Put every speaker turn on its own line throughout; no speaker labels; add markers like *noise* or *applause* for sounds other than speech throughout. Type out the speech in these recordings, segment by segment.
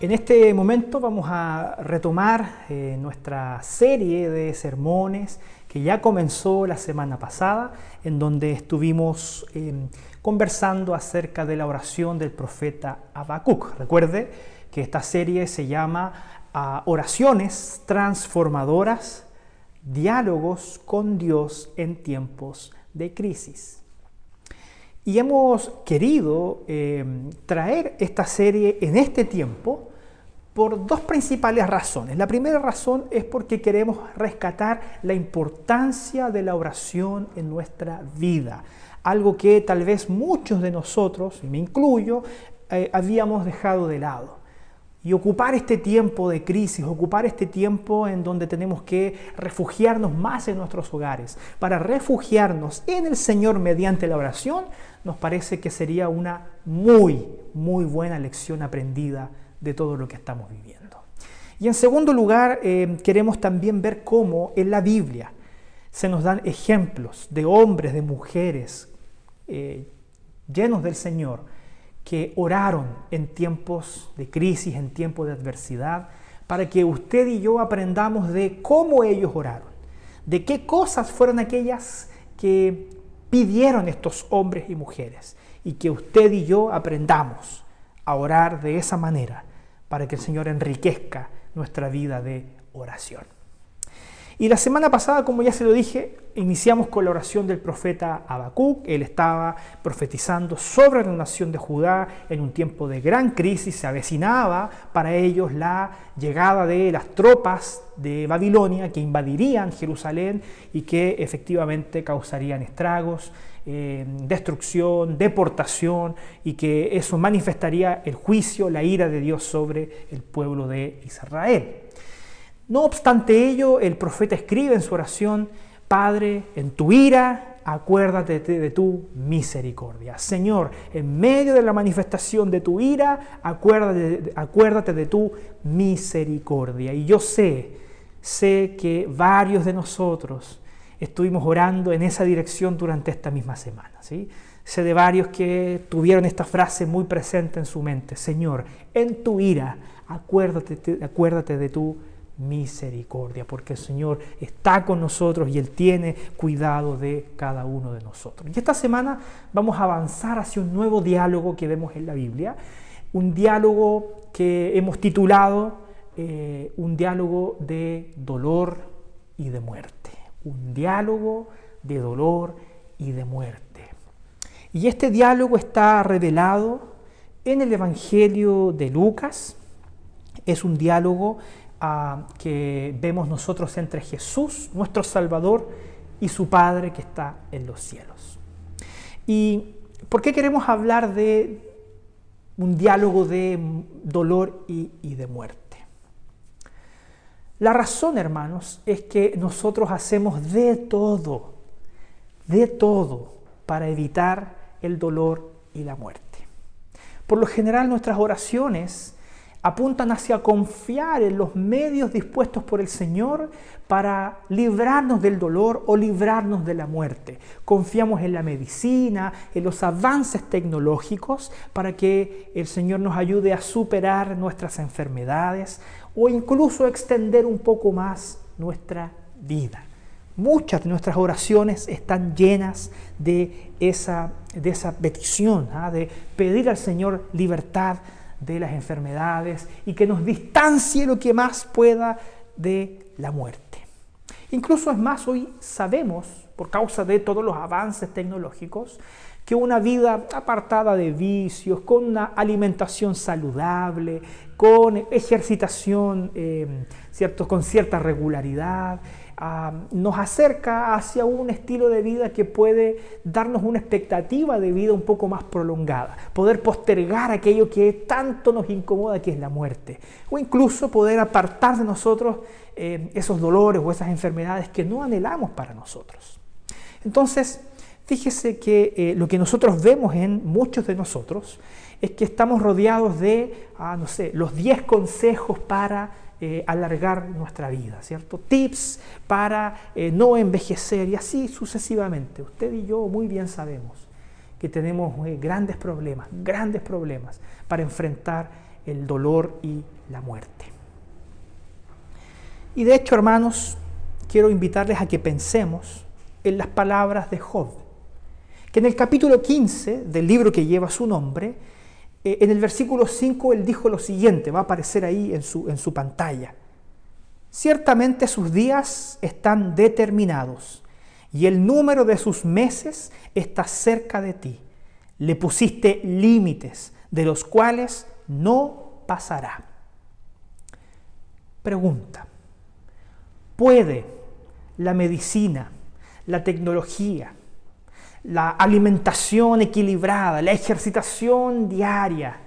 En este momento vamos a retomar eh, nuestra serie de sermones que ya comenzó la semana pasada, en donde estuvimos em, conversando acerca de la oración del profeta Habacuc. Recuerde que esta serie se llama ah, Oraciones transformadoras, diálogos con Dios en tiempos de crisis. Y hemos querido em, traer esta serie en este tiempo por dos principales razones. La primera razón es porque queremos rescatar la importancia de la oración en nuestra vida, algo que tal vez muchos de nosotros, y me incluyo, eh, habíamos dejado de lado. Y ocupar este tiempo de crisis, ocupar este tiempo en donde tenemos que refugiarnos más en nuestros hogares, para refugiarnos en el Señor mediante la oración, nos parece que sería una muy, muy buena lección aprendida de todo lo que estamos viviendo. Y en segundo lugar, eh, queremos también ver cómo en la Biblia se nos dan ejemplos de hombres, de mujeres eh, llenos del Señor que oraron en tiempos de crisis, en tiempos de adversidad, para que usted y yo aprendamos de cómo ellos oraron, de qué cosas fueron aquellas que pidieron estos hombres y mujeres, y que usted y yo aprendamos a orar de esa manera para que el Señor enriquezca nuestra vida de oración. Y la semana pasada, como ya se lo dije, iniciamos con la oración del profeta Habacuc. Él estaba profetizando sobre la nación de Judá en un tiempo de gran crisis. Se avecinaba para ellos la llegada de las tropas de Babilonia que invadirían Jerusalén y que efectivamente causarían estragos, eh, destrucción, deportación y que eso manifestaría el juicio, la ira de Dios sobre el pueblo de Israel. No obstante ello, el profeta escribe en su oración, Padre, en tu ira, acuérdate de tu misericordia. Señor, en medio de la manifestación de tu ira, acuérdate, acuérdate de tu misericordia. Y yo sé, sé que varios de nosotros estuvimos orando en esa dirección durante esta misma semana. ¿sí? Sé de varios que tuvieron esta frase muy presente en su mente. Señor, en tu ira, acuérdate, acuérdate de tu misericordia, porque el Señor está con nosotros y Él tiene cuidado de cada uno de nosotros. Y esta semana vamos a avanzar hacia un nuevo diálogo que vemos en la Biblia, un diálogo que hemos titulado eh, un diálogo de dolor y de muerte, un diálogo de dolor y de muerte. Y este diálogo está revelado en el Evangelio de Lucas, es un diálogo que vemos nosotros entre Jesús, nuestro Salvador, y su Padre que está en los cielos. ¿Y por qué queremos hablar de un diálogo de dolor y, y de muerte? La razón, hermanos, es que nosotros hacemos de todo, de todo, para evitar el dolor y la muerte. Por lo general nuestras oraciones apuntan hacia confiar en los medios dispuestos por el Señor para librarnos del dolor o librarnos de la muerte. Confiamos en la medicina, en los avances tecnológicos para que el Señor nos ayude a superar nuestras enfermedades o incluso extender un poco más nuestra vida. Muchas de nuestras oraciones están llenas de esa, de esa petición, ¿ah? de pedir al Señor libertad de las enfermedades y que nos distancie lo que más pueda de la muerte. Incluso es más, hoy sabemos, por causa de todos los avances tecnológicos, que una vida apartada de vicios, con una alimentación saludable, con ejercitación eh, ¿cierto? con cierta regularidad, nos acerca hacia un estilo de vida que puede darnos una expectativa de vida un poco más prolongada, poder postergar aquello que tanto nos incomoda, que es la muerte, o incluso poder apartar de nosotros eh, esos dolores o esas enfermedades que no anhelamos para nosotros. Entonces, fíjese que eh, lo que nosotros vemos en muchos de nosotros es que estamos rodeados de, ah, no sé, los 10 consejos para eh, alargar nuestra vida, ¿cierto? Tips para eh, no envejecer y así sucesivamente. Usted y yo muy bien sabemos que tenemos grandes problemas, grandes problemas para enfrentar el dolor y la muerte. Y de hecho, hermanos, quiero invitarles a que pensemos en las palabras de Job, que en el capítulo 15 del libro que lleva su nombre, eh, en el versículo 5 él dijo lo siguiente, va a aparecer ahí en su, en su pantalla. Ciertamente sus días están determinados y el número de sus meses está cerca de ti. Le pusiste límites de los cuales no pasará. Pregunta, ¿puede la medicina, la tecnología, la alimentación equilibrada, la ejercitación diaria,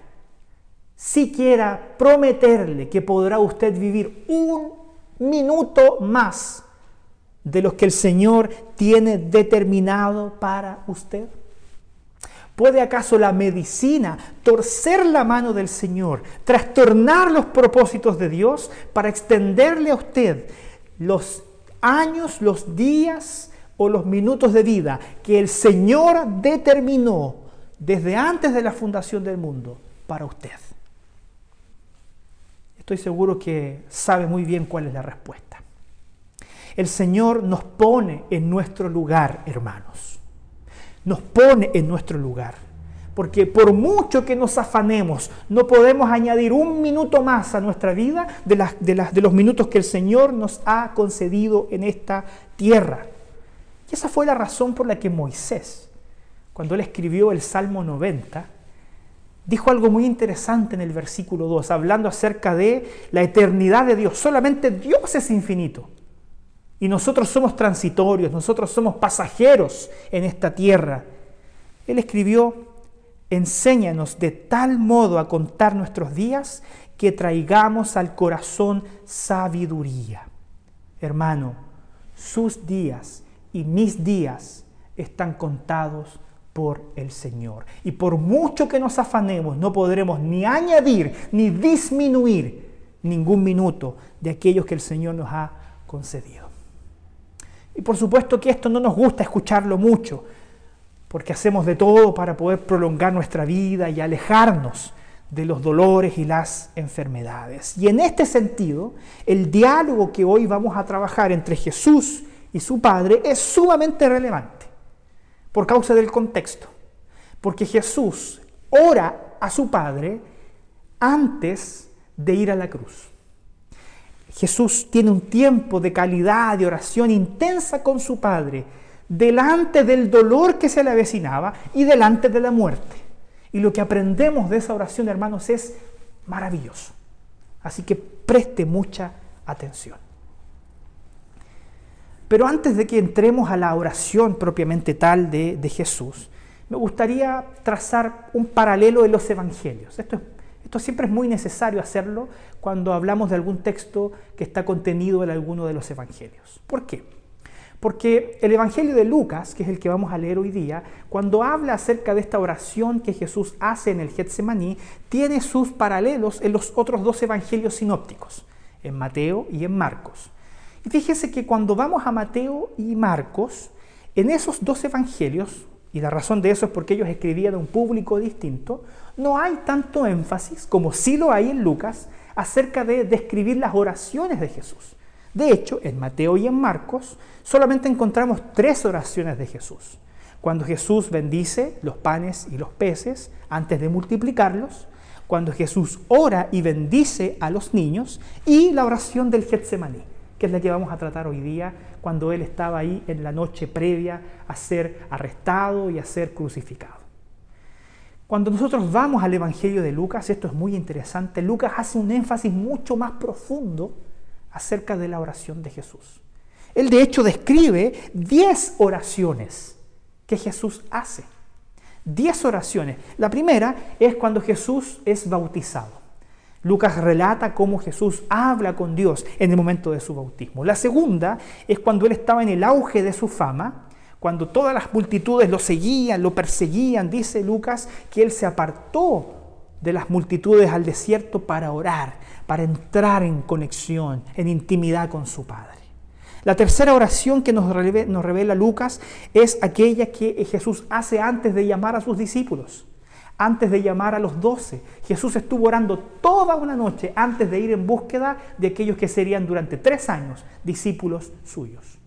siquiera prometerle que podrá usted vivir un minuto más de los que el Señor tiene determinado para usted? ¿Puede acaso la medicina torcer la mano del Señor, trastornar los propósitos de Dios para extenderle a usted los años, los días o los minutos de vida que el Señor determinó desde antes de la fundación del mundo para usted? Estoy seguro que sabe muy bien cuál es la respuesta. El Señor nos pone en nuestro lugar, hermanos. Nos pone en nuestro lugar. Porque por mucho que nos afanemos, no podemos añadir un minuto más a nuestra vida de, de, los minutos que el Señor nos ha concedido en esta tierra. Esa fue la razón por la que Moisés, cuando él escribió el Salmo 90, dijo algo muy interesante en el versículo 2, hablando acerca de la eternidad de Dios. Solamente Dios es infinito. Y nosotros somos transitorios, nosotros somos pasajeros en esta tierra. Él escribió, enséñanos de tal modo a contar nuestros días que traigamos al corazón sabiduría. Hermano, sus días y mis días están contados por el Señor. Y por mucho que nos afanemos, no podremos ni añadir ni disminuir ningún minuto de aquellos que el Señor nos ha concedido. Y por supuesto que esto no nos gusta escucharlo mucho, porque hacemos de todo para poder prolongar nuestra vida y alejarnos de los dolores y las enfermedades. Y en este sentido, el diálogo que hoy vamos a trabajar entre Jesús y su Padre es sumamente relevante por causa del contexto. Porque Jesús ora a su Padre antes de ir a la cruz. Jesús tiene un tiempo de calidad, de oración intensa con su Padre, delante del dolor que se le avecinaba y delante de la muerte. Y lo que aprendemos de esa oración, hermanos, es maravilloso. Así que preste mucha atención. Pero antes de que entremos a la oración propiamente tal de, Jesús, me gustaría trazar un paralelo en los evangelios. Esto, esto siempre es muy necesario hacerlo cuando hablamos de algún texto que está contenido en alguno de los evangelios. ¿Por qué? Porque el Evangelio de Lucas, que es el que vamos a leer hoy día, cuando habla acerca de esta oración que Jesús hace en el Getsemaní, tiene sus paralelos en los otros dos evangelios sinópticos, en Mateo y en Marcos. Fíjese que cuando vamos a Mateo y Marcos, en esos dos evangelios, y la razón de eso es porque ellos escribían a un público distinto, no hay tanto énfasis como sí lo hay en Lucas acerca de describir las oraciones de Jesús. De hecho, en Mateo y en Marcos solamente encontramos tres oraciones de Jesús. Cuando Jesús bendice los panes y los peces antes de multiplicarlos, cuando Jesús ora y bendice a los niños y la oración del Getsemaní que es la que vamos a tratar hoy día, cuando él estaba ahí en la noche previa a ser arrestado y a ser crucificado. Cuando nosotros vamos al Evangelio de Lucas, esto es muy interesante, Lucas hace un énfasis mucho más profundo acerca de la oración de Jesús. Él de hecho describe 10 oraciones que Jesús hace. 10 oraciones. La primera es cuando Jesús es bautizado. Lucas relata cómo Jesús habla con Dios en el momento de su bautismo. La segunda es cuando él estaba en el auge de su fama, cuando todas las multitudes lo seguían, lo perseguían, dice Lucas, que él se apartó de las multitudes al desierto para orar, para entrar en conexión, en intimidad con su Padre. La tercera oración que nos revela, Lucas es aquella que Jesús hace antes de llamar a sus discípulos antes de llamar a los doce. Jesús estuvo orando toda una noche antes de ir en búsqueda de aquellos que serían durante tres años discípulos suyos.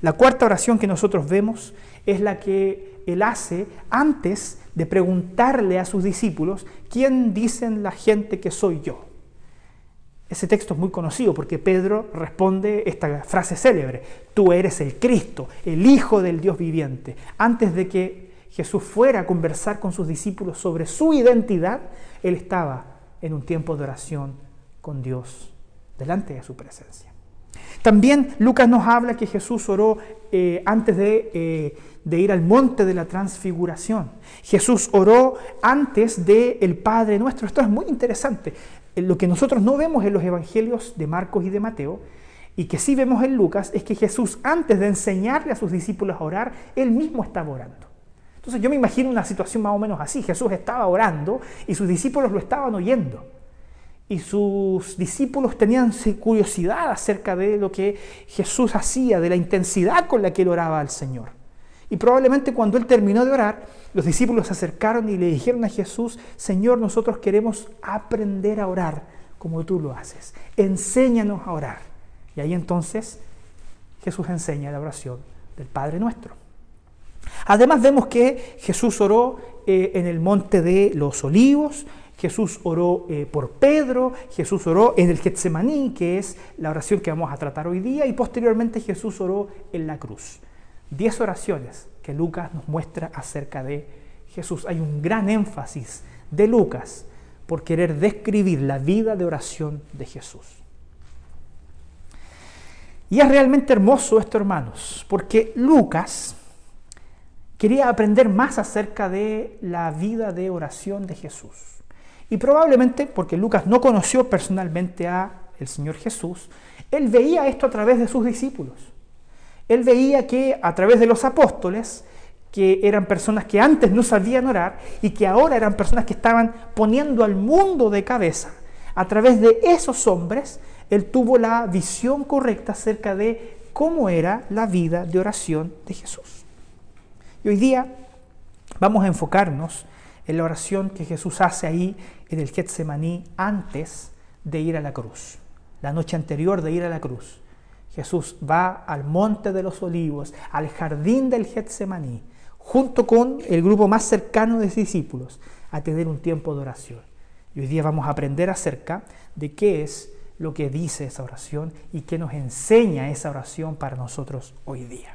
La cuarta oración que nosotros vemos es la que él hace antes de preguntarle a sus discípulos, ¿quién dicen la gente que soy yo? Ese texto es muy conocido porque Pedro responde esta frase célebre, tú eres el Cristo, el Hijo del Dios viviente. Antes de que Jesús fuera a conversar con sus discípulos sobre su identidad, él estaba en un tiempo de oración con Dios delante de su presencia. También Lucas nos habla que Jesús oró eh, antes de, eh, de, ir al monte de la transfiguración. Jesús oró antes del el Padre nuestro. Esto es muy interesante. Lo que nosotros no vemos en los evangelios de Marcos y de Mateo, y que sí vemos en Lucas, es que Jesús antes de enseñarle a sus discípulos a orar, él mismo estaba orando. Entonces yo me imagino una situación más o menos así. Jesús estaba orando y sus discípulos lo estaban oyendo y sus discípulos tenían curiosidad acerca de lo que Jesús hacía, de la intensidad con la que él oraba al Señor. Y probablemente cuando él terminó de orar, los discípulos se acercaron y le dijeron a Jesús, Señor, nosotros queremos aprender a orar como tú lo haces. Enséñanos a orar. Y ahí entonces Jesús enseña la oración del Padre nuestro. Además vemos que Jesús oró eh, en el monte de los olivos, Jesús oró eh, por Pedro, Jesús oró en el Getsemaní, que es la oración que vamos a tratar hoy día, y posteriormente Jesús oró en la cruz. Diez oraciones que Lucas nos muestra acerca de Jesús. Hay un gran énfasis de Lucas por querer describir la vida de oración de Jesús. Y es realmente hermoso esto, hermanos, porque Lucas quería aprender más acerca de la vida de oración de Jesús. Y probablemente porque Lucas no conoció personalmente a el Señor Jesús, él veía esto a través de sus discípulos. Él veía que a través de los apóstoles, que eran personas que antes no sabían orar y que ahora eran personas que estaban poniendo al mundo de cabeza, a través de esos hombres, él tuvo la visión correcta acerca de cómo era la vida de oración de Jesús. Y hoy día vamos a enfocarnos en la oración que Jesús hace ahí en el Getsemaní antes de ir a la cruz, la noche anterior de ir a la cruz. Jesús va al monte de los olivos, al jardín del Getsemaní, junto con el grupo más cercano de discípulos, a tener un tiempo de oración. Y hoy día vamos a aprender acerca de qué es lo que dice esa oración y qué nos enseña esa oración para nosotros hoy día.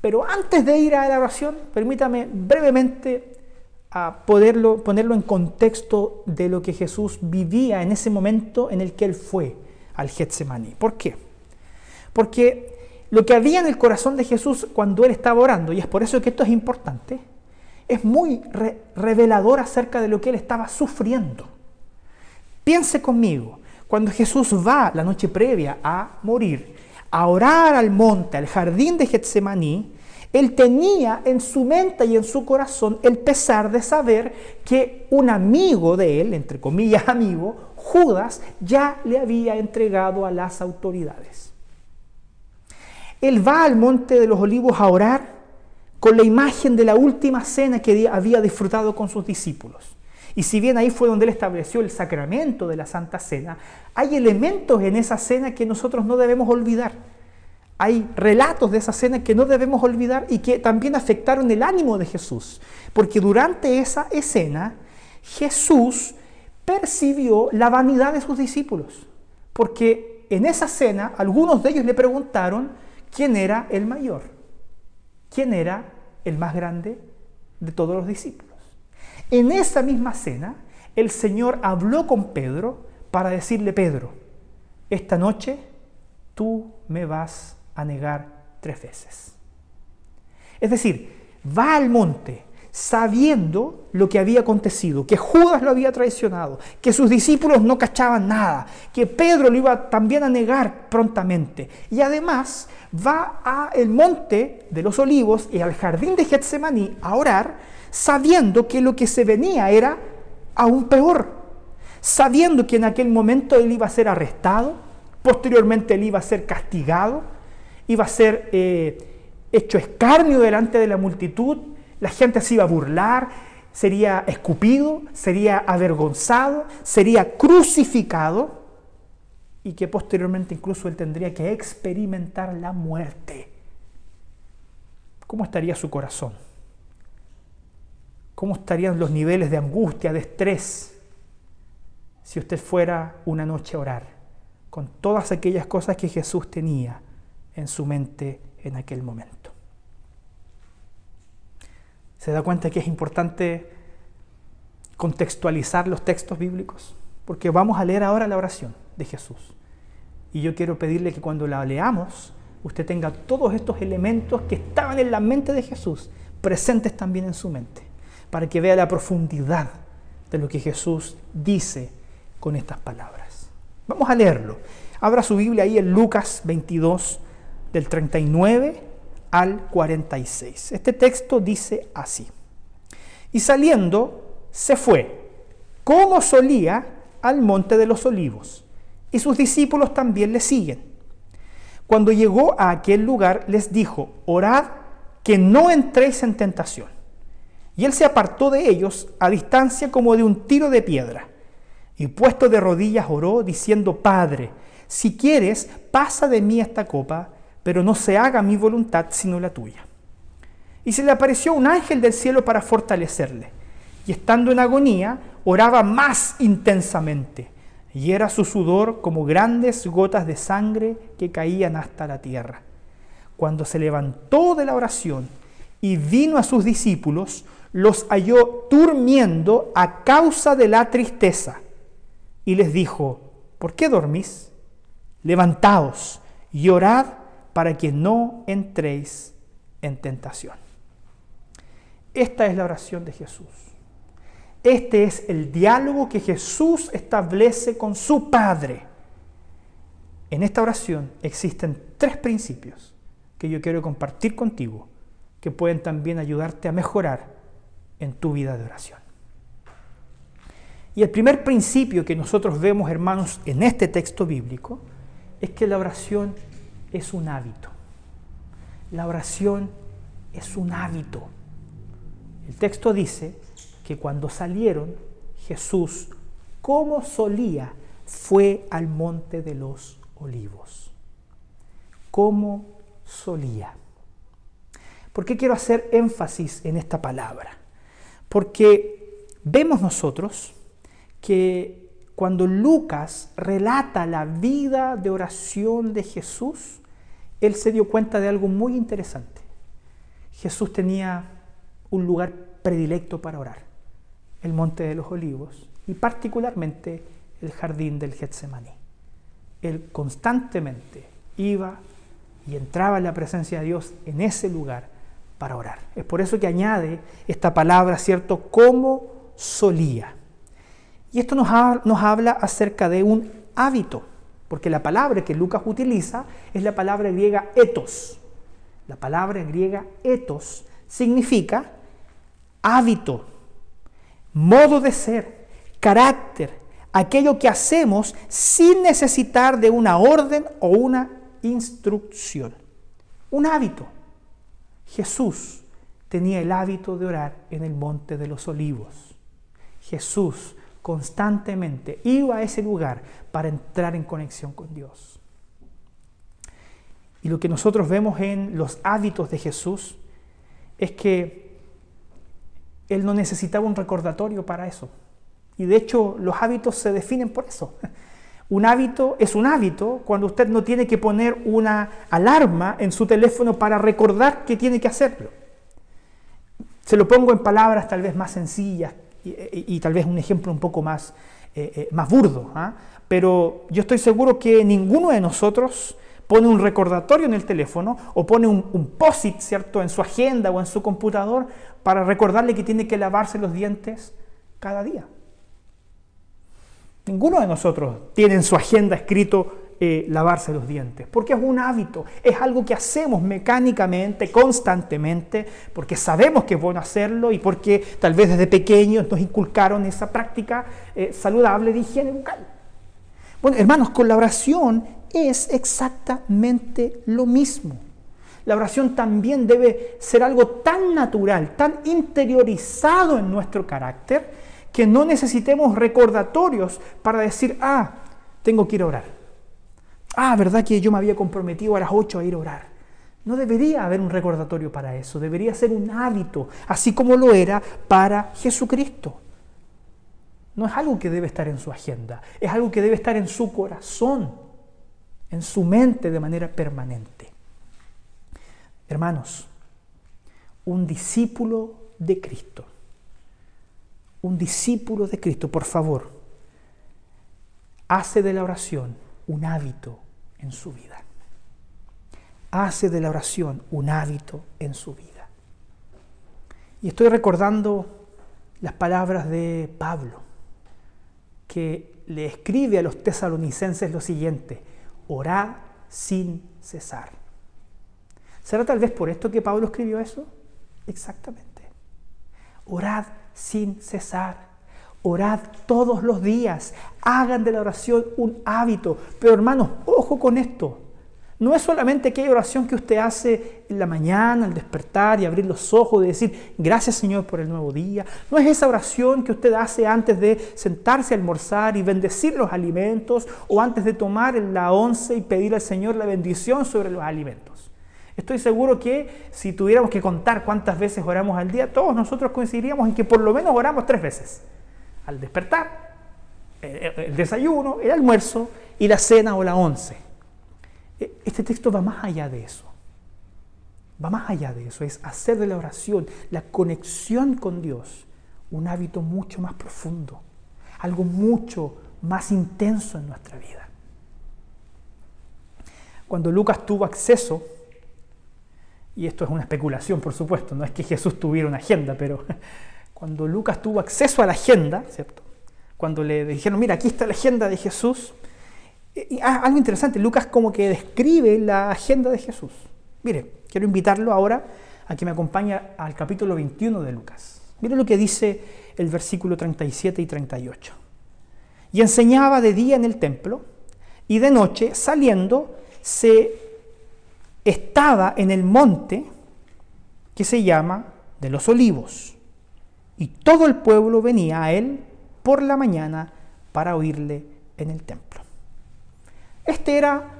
Pero antes de ir a la oración, permítame brevemente a poderlo, ponerlo en contexto de lo que Jesús vivía en ese momento en el que él fue al Getsemaní. ¿Por qué? Porque lo que había en el corazón de Jesús cuando él estaba orando, y es por eso que esto es importante, es muy revelador acerca de lo que él estaba sufriendo. Piense conmigo, cuando Jesús va la noche previa a morir, a orar al monte, al jardín de Getsemaní, él tenía en su mente y en su corazón el pesar de saber que un amigo de él, entre comillas *laughs* amigo, Judas, ya le había entregado a las autoridades. Él va al monte de los olivos a orar con la imagen de la última cena que había disfrutado con sus discípulos. Y si bien ahí fue donde él estableció el sacramento de la Santa Cena, hay elementos en esa cena que nosotros no debemos olvidar hay relatos de esa cena que no debemos olvidar y que también afectaron el ánimo de Jesús. Porque durante esa escena Jesús percibió la vanidad de sus discípulos. Porque en esa cena algunos de ellos le preguntaron quién era el mayor, quién era el más grande de todos los discípulos. En esa misma cena el Señor habló con Pedro para decirle, Pedro, esta noche tú me vas a negar tres veces. Es decir, va al monte sabiendo lo que había acontecido, que Judas lo había traicionado, que sus discípulos no cachaban nada, que Pedro lo iba también a negar prontamente. Y además va al monte de los olivos y al jardín de Getsemaní a orar, sabiendo que lo que se venía era aún peor, sabiendo que en aquel momento él iba a ser arrestado, posteriormente él iba a ser castigado, iba a ser eh, hecho escarnio delante de la multitud, la gente se iba a burlar, sería escupido, sería avergonzado, sería crucificado y que posteriormente incluso él tendría que experimentar la muerte. ¿Cómo estaría su corazón? ¿Cómo estarían los niveles de angustia, de estrés, si usted fuera una noche a orar con todas aquellas cosas que Jesús tenía en su mente en aquel momento? ¿Se da cuenta que es importante contextualizar los textos bíblicos? Porque vamos a leer ahora la oración de Jesús. Y yo quiero pedirle que cuando la leamos, usted tenga todos estos elementos que estaban en la mente de Jesús presentes también en su mente, para que vea la profundidad de lo que Jesús dice con estas palabras. Vamos a leerlo. Abra su Biblia ahí en Lucas 22, del 39 al 46. Este texto dice así. Y saliendo, se fue, como solía, al monte de los olivos y sus discípulos también le siguen. Cuando llegó a aquel lugar les dijo, orad que no entréis en tentación. Y él se apartó de ellos a distancia como de un tiro de piedra. Y puesto de rodillas oró diciendo, Padre, si quieres, pasa de mí esta copa, pero no se haga mi voluntad sino la tuya. Y se le apareció un ángel del cielo para fortalecerle. Y estando en agonía, oraba más intensamente y era su sudor como grandes gotas de sangre que caían hasta la tierra. Cuando se levantó de la oración y vino a sus discípulos, los halló durmiendo a causa de la tristeza. Y les dijo, ¿por qué dormís? Levantaos y orad para que no entréis en tentación. Esta es la oración de Jesús. Este es el diálogo que Jesús establece con su Padre. En esta oración existen tres principios que yo quiero compartir contigo, que pueden también ayudarte a mejorar en tu vida de oración. Y el primer principio que nosotros vemos, hermanos, en este texto bíblico, es que la oración es un hábito. La oración es un hábito. El texto dice que cuando salieron, Jesús, como solía, fue al monte de los olivos. Como solía. ¿Por qué quiero hacer énfasis en esta palabra? Porque vemos nosotros que cuando Lucas relata la vida de oración de Jesús, él se dio cuenta de algo muy interesante. Jesús tenía un lugar predilecto para orar el Monte de los Olivos y particularmente el jardín del Getsemaní. Él constantemente iba y entraba en la presencia de Dios en ese lugar para orar. Es por eso que añade esta palabra, ¿cierto? Como solía. Y esto nos, nos habla acerca de un hábito, porque la palabra que Lucas utiliza es la palabra griega etos. La palabra griega etos significa hábito, modo de ser, carácter, aquello que hacemos sin necesitar de una orden o una instrucción. Un hábito. Jesús tenía el hábito de orar en el monte de los olivos. Jesús constantemente iba a ese lugar para entrar en conexión con Dios. Y lo que nosotros vemos en los hábitos de Jesús es que él no necesitaba un recordatorio para eso. Y de hecho los hábitos se definen por eso. Un hábito es un hábito cuando usted no tiene que poner una alarma en su teléfono para recordar que tiene que hacerlo. Se lo pongo en palabras tal vez más sencillas y, tal vez un ejemplo un poco más, eh, eh, más burdo. ¿ah? Pero yo estoy seguro que ninguno de nosotros pone un recordatorio en el teléfono o pone un, un post-it, ¿cierto?, en su agenda o en su computador para recordarle que tiene que lavarse los dientes cada día. Ninguno de nosotros tiene en su agenda escrito eh, lavarse los dientes, porque es un hábito, es algo que hacemos mecánicamente, constantemente, porque sabemos que es bueno hacerlo y porque tal vez desde pequeños nos inculcaron esa práctica eh, saludable de higiene bucal. Bueno, hermanos, con la oración es exactamente lo mismo. La oración también debe ser algo tan natural, tan interiorizado en nuestro carácter, que no necesitemos recordatorios para decir, ah, tengo que ir a orar. Ah, ¿verdad que yo me había comprometido a las 8 a ir a orar? No debería haber un recordatorio para eso, debería ser un hábito, así como lo era para Jesucristo. No es algo que debe estar en su agenda, es algo que debe estar en su corazón, en su mente de manera permanente. Hermanos, un discípulo de Cristo, un discípulo de Cristo, por favor, hace de la oración un hábito en su vida. Hace de la oración un hábito en su vida. Y estoy recordando las palabras de Pablo, que le escribe a los tesalonicenses lo siguiente, orad sin cesar. ¿Será tal vez por esto que Pablo escribió eso? Exactamente. Orad sin cesar. Orad todos los días. Hagan de la oración un hábito. Pero hermanos, ojo con esto. No es solamente aquella oración que usted hace en la mañana, al despertar y abrir los ojos y decir, gracias Señor por el nuevo día. No es esa oración que usted hace antes de sentarse a almorzar y bendecir los alimentos o antes de tomar la once y pedir al Señor la bendición sobre los alimentos. Estoy seguro que si tuviéramos que contar cuántas veces oramos al día, todos nosotros coincidiríamos en que por lo menos oramos tres veces. Al despertar, el desayuno, el almuerzo y la cena o la once. E, este texto va más allá de eso. Va más allá de eso. Es hacer de la oración, la conexión con Dios, un hábito mucho más profundo. Algo mucho más intenso en nuestra vida. Cuando Lucas tuvo acceso, y esto es una especulación por supuesto, no es que Jesús tuviera una agenda, pero *laughs* cuando Lucas tuvo acceso a la agenda, ¿cierto? Cuando le dijeron, mira, aquí está la agenda de Jesús, y ah, algo interesante, Lucas como que describe la agenda de Jesús. Mire, quiero invitarlo ahora a que me acompañe al capítulo 21 de Lucas. Mire lo que dice el versículo 37 y 38. Y enseñaba de día en el templo y de noche saliendo se estaba en el monte que se llama de los olivos. Y todo el pueblo venía a él por la mañana para oírle en el templo. Este era,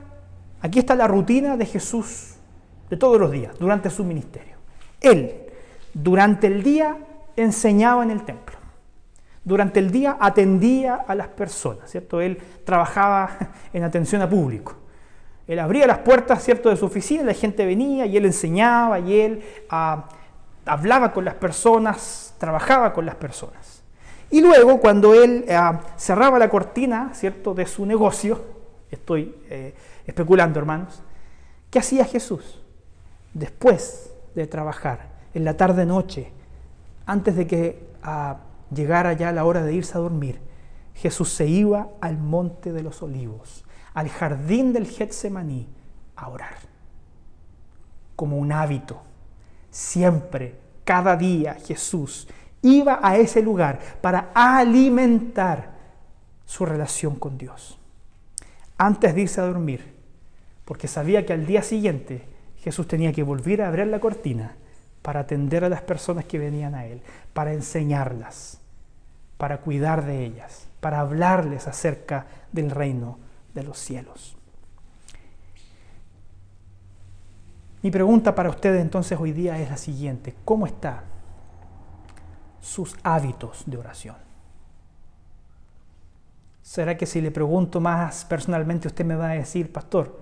aquí está la rutina de Jesús de todos los días, durante su ministerio. Él, durante el día, enseñaba en el templo. Durante el día atendía a las personas, ¿cierto? Él trabajaba en atención a público. Él abría las puertas, ¿cierto?, de su oficina, la gente venía y él enseñaba y él ah, hablaba con las personas, trabajaba con las personas. Y luego, cuando él ah, cerraba la cortina, ¿cierto?, de su negocio, estoy eh, especulando, hermanos. ¿Qué hacía Jesús? Después de trabajar, en la tarde-noche, antes de que ah, llegara ya la hora de irse a dormir, Jesús se iba al monte de los olivos, al jardín del Getsemaní, a orar. Como un hábito. Siempre, cada día, Jesús iba a ese lugar para alimentar su relación con Dios antes de irse a dormir, porque sabía que al día siguiente Jesús tenía que volver a abrir la cortina para atender a las personas que venían a Él, para enseñarlas, para cuidar de ellas, para hablarles acerca del reino de los cielos. Mi pregunta para ustedes entonces hoy día es la siguiente. ¿Cómo están sus hábitos de oración? ¿Será que si le pregunto más personalmente usted me va a decir, pastor,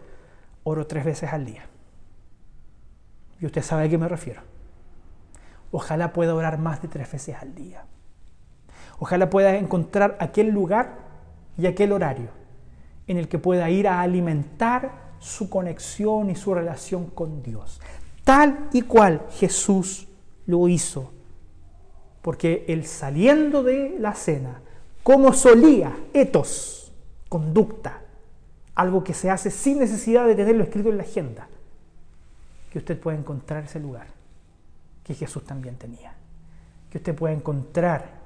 oro tres veces al día? Y usted sabe a qué me refiero. Ojalá pueda orar más de tres veces al día. Ojalá pueda encontrar aquel lugar y aquel horario en el que pueda ir a alimentar su conexión y su relación con Dios. Tal y cual Jesús lo hizo. Porque él saliendo de la cena, como solía, etos, conducta, algo que se hace sin necesidad de tenerlo escrito en la agenda, que usted puede encontrar ese lugar que Jesús también tenía, que usted puede encontrar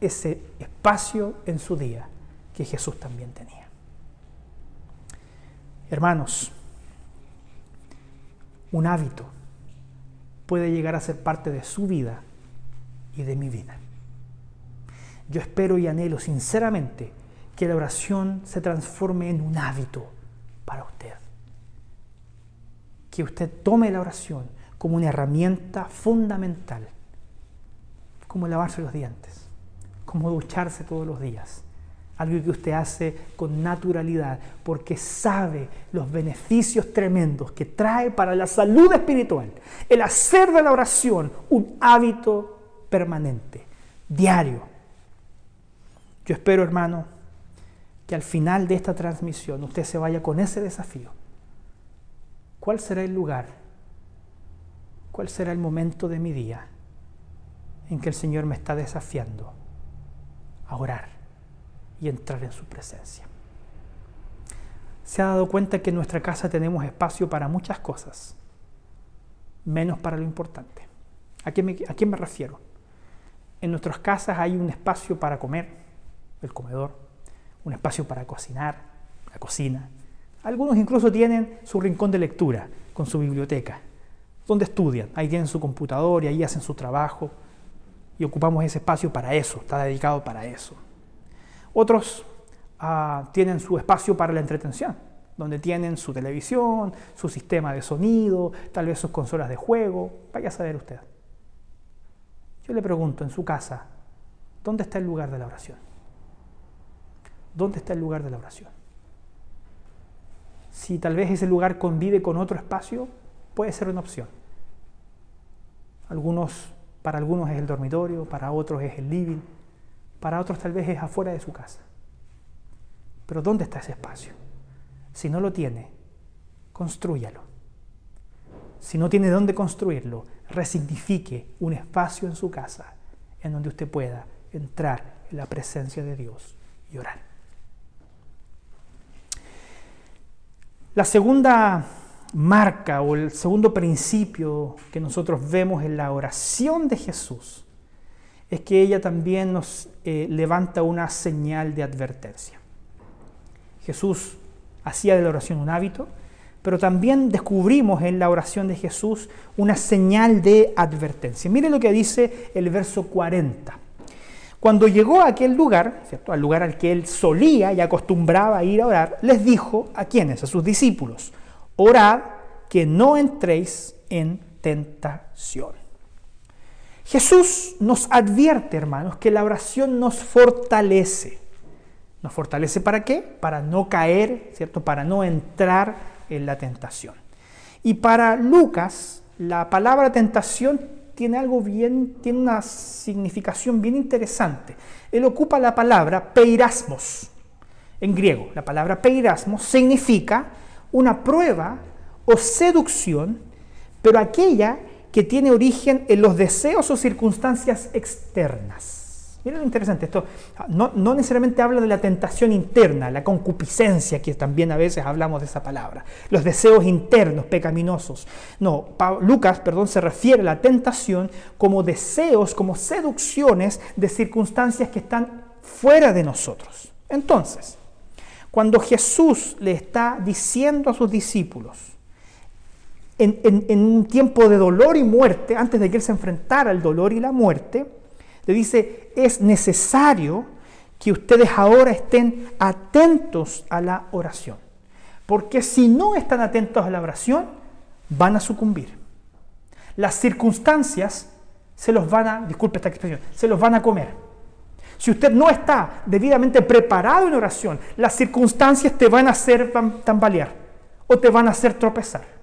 ese espacio en su día que Jesús también tenía. Hermanos, un hábito, puede llegar a ser parte de su vida y de mi vida. Yo espero y anhelo sinceramente que la oración se transforme en un hábito para usted. Que usted tome la oración como una herramienta fundamental, como lavarse los dientes, como ducharse todos los días. Algo que usted hace con naturalidad porque sabe los beneficios tremendos que trae para la salud espiritual. El hacer de la oración un hábito permanente, diario. Yo espero, hermano, que al final de esta transmisión usted se vaya con ese desafío. ¿Cuál será el lugar? ¿Cuál será el momento de mi día en que el Señor me está desafiando a orar y entrar en su presencia? Se ha dado cuenta que en nuestra casa tenemos espacio para muchas cosas, menos para lo importante. ¿A quién me, me refiero? En nuestras casas hay un espacio para comer, el comedor, un espacio para cocinar, la cocina. Algunos incluso tienen su rincón de lectura con su biblioteca, donde estudian. Ahí tienen su computador y ahí hacen su trabajo. Y ocupamos ese espacio para eso, está dedicado para eso. Otros ah, tienen su espacio para la entretención, donde tienen su televisión, su sistema de sonido, tal vez sus consolas de juego. Vaya a saber usted. Yo le pregunto en su casa, ¿dónde está el lugar de la oración? ¿Dónde está el lugar de la oración? Si tal vez ese lugar convive con otro espacio, puede ser una opción. Algunos, para algunos es el dormitorio, para otros es el living, para otros tal vez es afuera de su casa. Pero ¿dónde está ese espacio? Si no lo tiene, construyalo. Si no tiene dónde construirlo, resignifique un espacio en su casa en donde usted pueda entrar en la presencia de Dios y orar. La segunda marca o el segundo principio que nosotros vemos en la oración de Jesús es que ella también nos eh, levanta una señal de advertencia. Jesús hacía de la oración un hábito, pero también descubrimos en la oración de Jesús una señal de advertencia. Mire lo que dice el verso 40. Cuando llegó a aquel lugar, al lugar al que él solía y acostumbraba ir a orar, les dijo a quienes, a sus discípulos, orad que no entréis en tentación. Jesús nos advierte, hermanos, que la oración nos fortalece. ¿Nos fortalece para qué? Para no caer, ¿cierto? Para no entrar en la tentación. Y para Lucas, la palabra tentación tiene algo bien, tiene una significación bien interesante. Él ocupa la palabra peirasmos en griego. La palabra peirasmos significa una prueba o seducción, pero aquella que tiene origen en los deseos o circunstancias externas. Miren lo interesante, esto no, necesariamente habla de la tentación interna, la concupiscencia, que también a veces hablamos de esa palabra, los deseos internos pecaminosos. No, Lucas, perdón, se refiere a la tentación como deseos, como seducciones de circunstancias que están fuera de nosotros. Entonces, cuando Jesús le está diciendo a sus discípulos, en, un tiempo de dolor y muerte, antes de que Él se enfrentara al dolor y la muerte, le dice, es necesario que ustedes ahora estén atentos a la oración. Porque si no están atentos a la oración, van a sucumbir. Las circunstancias se los van a, disculpe esta expresión, se los van a comer. Si usted no está debidamente preparado en oración, las circunstancias te van a hacer tambalear o te van a hacer tropezar.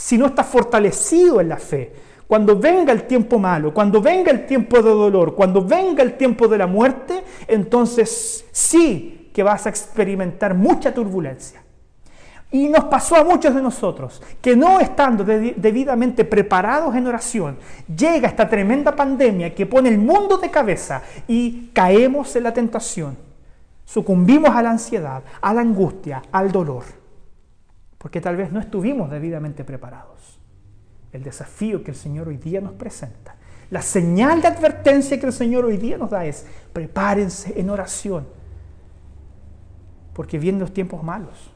Si no estás fortalecido en la fe, cuando venga el tiempo malo, cuando venga el tiempo de dolor, cuando venga el tiempo de la muerte, entonces sí que vas a experimentar mucha turbulencia. Y nos pasó a muchos de nosotros que no estando debidamente preparados en oración, llega esta tremenda pandemia que pone el mundo de cabeza y caemos en la tentación. Sucumbimos a la ansiedad, a la angustia, al dolor, porque tal vez no estuvimos debidamente preparados el desafío que el Señor hoy día nos presenta. La señal de advertencia que el Señor hoy día nos da es, prepárense en oración, porque vienen los tiempos malos.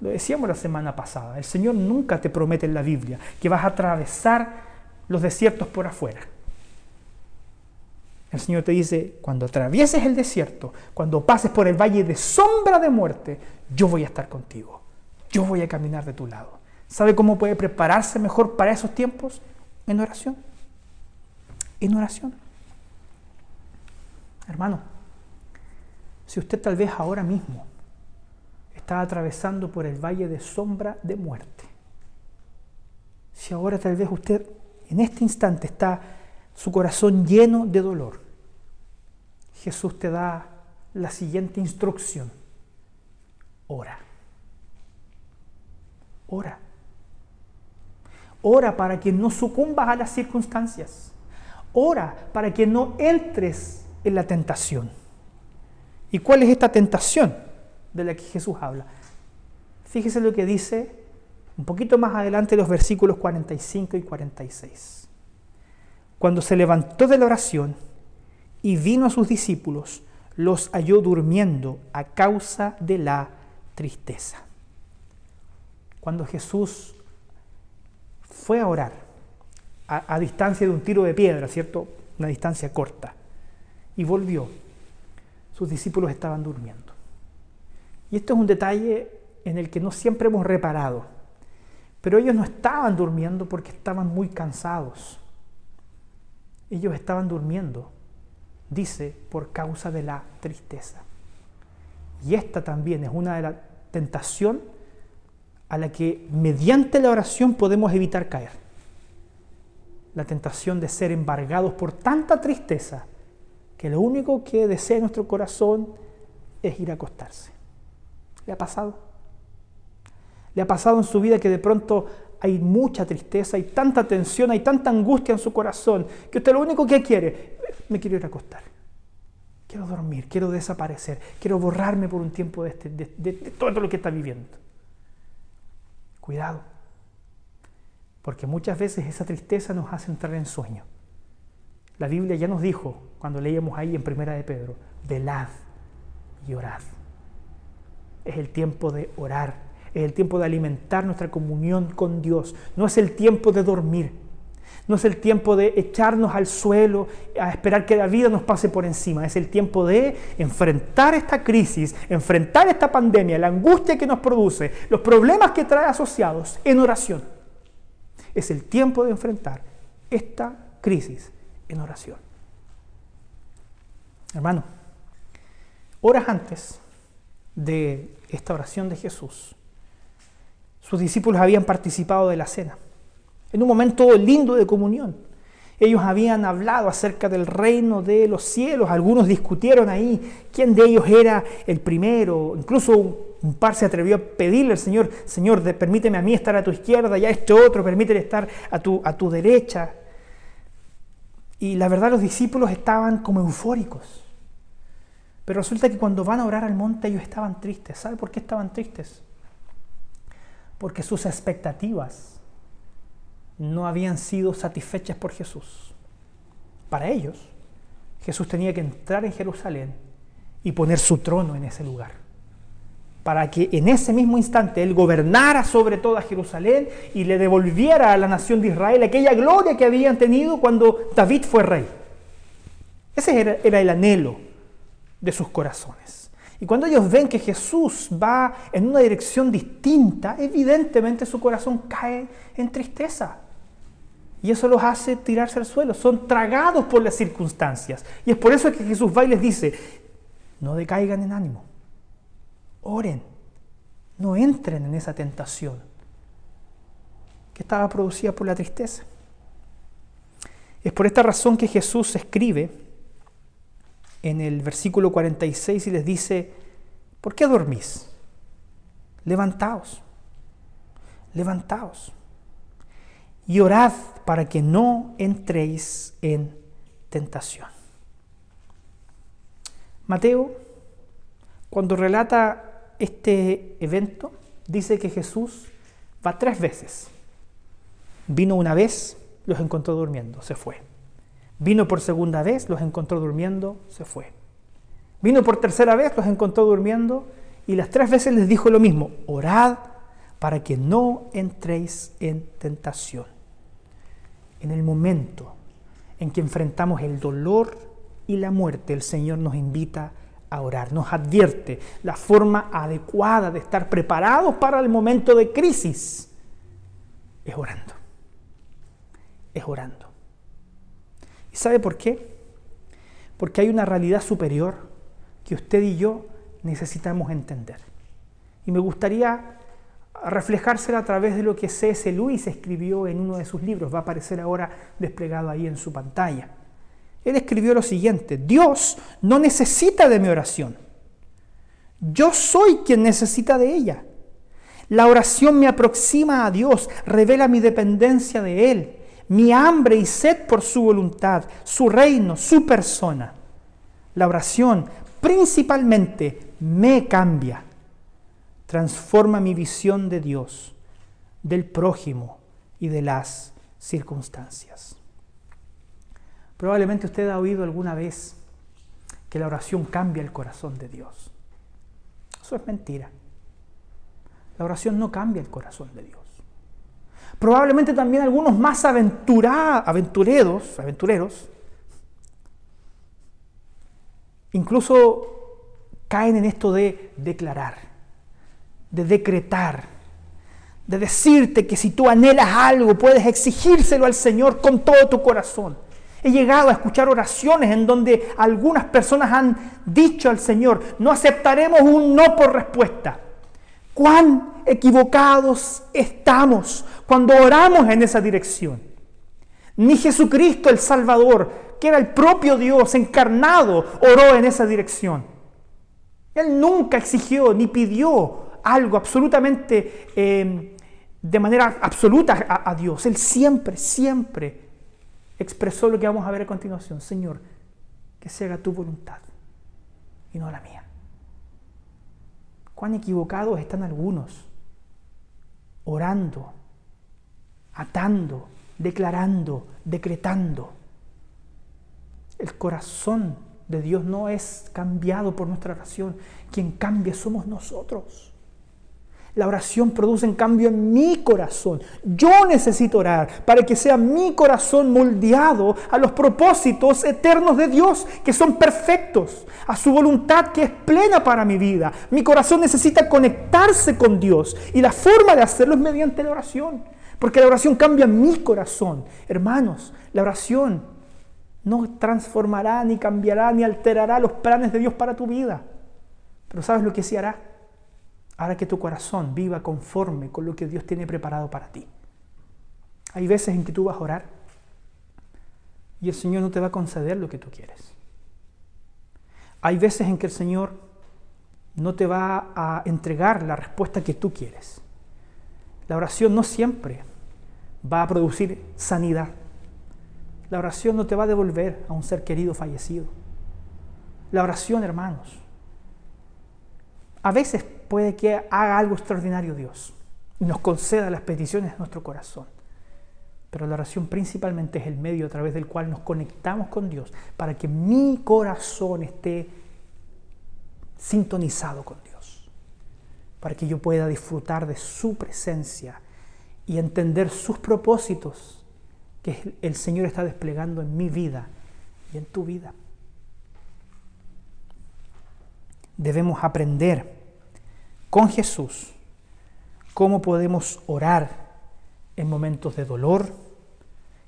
Lo decíamos la semana pasada, el Señor nunca te promete en la Biblia que vas a atravesar los desiertos por afuera. El Señor te dice, cuando atravieses el desierto, cuando pases por el valle de sombra de muerte, yo voy a estar contigo. Yo voy a caminar de tu lado. ¿Sabe cómo puede prepararse mejor para esos tiempos? En oración. En oración. Hermano, si usted tal vez ahora mismo está atravesando por el valle de sombra de muerte, si ahora tal vez usted en este instante está su corazón lleno de dolor, Jesús te da la siguiente instrucción. Ora. Ora. Ora para que no sucumbas a las circunstancias. Ora para que no entres en la tentación. ¿Y cuál es esta tentación de la que Jesús habla? Fíjese lo que dice un poquito más adelante los versículos 45 y 46. Cuando se levantó de la oración y vino a sus discípulos, los halló durmiendo a causa de la tristeza. Cuando Jesús fue a orar a, distancia de un tiro de piedra, ¿cierto? Una distancia corta, y volvió, sus discípulos estaban durmiendo. Y esto es un detalle en el que no siempre hemos reparado, pero ellos no estaban durmiendo porque estaban muy cansados. Ellos estaban durmiendo, dice, por causa de la tristeza. Y esta también es una de las tentaciones a la que mediante la oración podemos evitar caer. La tentación de ser embargados por tanta tristeza que lo único que desea nuestro corazón es ir a acostarse. ¿Le ha pasado? ¿Le ha pasado en su vida que de pronto hay mucha tristeza, hay tanta tensión, hay tanta angustia en su corazón, que usted lo único que quiere, me quiero ir a acostar. Quiero dormir, quiero desaparecer, quiero borrarme por un tiempo de, este, de, de todo lo que está viviendo. Cuidado, porque muchas veces esa tristeza nos hace entrar en sueño. La Biblia ya nos dijo, cuando leíamos ahí en Primera de Pedro, velad y orad. Es el tiempo de orar, es el tiempo de alimentar nuestra comunión con Dios. No es el tiempo de dormir, no es el tiempo de echarnos al suelo a esperar que la vida nos pase por encima. Es el tiempo de enfrentar esta crisis, enfrentar esta pandemia, la angustia que nos produce, los problemas que trae asociados en oración. Es el tiempo de enfrentar esta crisis en oración. Hermano, horas antes de esta oración de Jesús, sus discípulos habían participado de la cena, en un momento lindo de comunión. Ellos habían hablado acerca del reino de los cielos, algunos discutieron ahí quién de ellos era el primero, incluso un, par se atrevió a pedirle al Señor, Señor, permíteme a mí estar a tu izquierda, ya este otro, permíteme estar a tu, a tu derecha. Y la verdad los discípulos estaban como eufóricos. Pero resulta que cuando van a orar al monte ellos estaban tristes. ¿Sabe por qué estaban tristes? Porque sus expectativas no habían sido satisfechas por Jesús. Para ellos, Jesús tenía que entrar en Jerusalén y poner su trono en ese lugar para que en ese mismo instante Él gobernara sobre toda Jerusalén y le devolviera a la nación de Israel aquella gloria que habían tenido cuando David fue rey. Ese era, era el anhelo de sus corazones. Y cuando ellos ven que Jesús va en una dirección distinta, evidentemente su corazón cae en tristeza. Y eso los hace tirarse al suelo. Son tragados por las circunstancias. Y es por eso que Jesús va y les dice, no decaigan en ánimo oren, no entren en esa tentación que estaba producida por la tristeza. Es por esta razón que Jesús escribe en el versículo 46 y les dice, ¿por qué dormís? Levantaos, levantaos y orad para que no entréis en tentación. Mateo, cuando relata este evento dice que Jesús va tres veces. Vino una vez, los encontró durmiendo, se fue. Vino por segunda vez, los encontró durmiendo, se fue. Vino por tercera vez, los encontró durmiendo Y las tres veces les dijo lo mismo, orad para que no entréis en tentación. En el momento en que enfrentamos el dolor y la muerte, el Señor nos invita a orar, nos advierte la forma adecuada de estar preparados para el momento de crisis. Es orando. Es orando. ¿Y sabe por qué? Porque hay una realidad superior que usted y yo necesitamos entender. Y me gustaría reflejársela a través de lo que C.S. Lewis escribió en uno de sus libros. Va a aparecer ahora desplegado ahí en su pantalla. Él escribió lo siguiente, Dios no necesita de mi oración. Yo soy quien necesita de ella. La oración me aproxima a Dios, revela mi dependencia de Él, mi hambre y sed por su voluntad, su reino, su persona. La oración principalmente me cambia, transforma mi visión de Dios, del prójimo y de las circunstancias. Probablemente usted ha oído alguna vez que la oración cambia el corazón de Dios. Eso es mentira. La oración no cambia el corazón de Dios. Probablemente también algunos más aventureros, aventureros, incluso caen en esto de declarar, de decretar, de decirte que si tú anhelas algo puedes exigírselo al Señor con todo tu corazón. He llegado a escuchar oraciones en donde algunas personas han dicho al Señor, no aceptaremos un no por respuesta. ¿Cuán equivocados estamos cuando oramos en esa dirección? Ni Jesucristo el Salvador, que era el propio Dios encarnado, oró en esa dirección. Él nunca exigió ni pidió algo absolutamente eh, de manera absoluta a, a Dios. Él siempre, siempre expresó lo que vamos a ver a continuación. Señor, que se haga tu voluntad y no la mía. Cuán equivocados están algunos, orando, atando, declarando, decretando. El corazón de Dios no es cambiado por nuestra oración. Quien cambia somos nosotros. La oración produce en cambio en mi corazón. Yo necesito orar para que sea mi corazón moldeado a los propósitos eternos de Dios, que son perfectos, a su voluntad que es plena para mi vida. Mi corazón necesita conectarse con Dios y la forma de hacerlo es mediante la oración, porque la oración cambia mi corazón. Hermanos, la oración no transformará, ni cambiará, ni alterará los planes de Dios para tu vida. Pero ¿sabes lo que sí hará? Hará que tu corazón viva conforme con lo que Dios tiene preparado para ti. Hay veces en que tú vas a orar y el Señor no te va a conceder lo que tú quieres. Hay veces en que el Señor no te va a entregar la respuesta que tú quieres. La oración no siempre va a producir sanidad. La oración no te va a devolver a un ser querido fallecido. La oración, hermanos, a veces puede que haga algo extraordinario Dios y nos conceda las peticiones de nuestro corazón. Pero la oración principalmente es el medio a través del cual nos conectamos con Dios para que mi corazón esté sintonizado con Dios, para que yo pueda disfrutar de su presencia y entender sus propósitos que el Señor está desplegando en mi vida y en tu vida. Debemos aprender con Jesús cómo podemos orar en momentos de dolor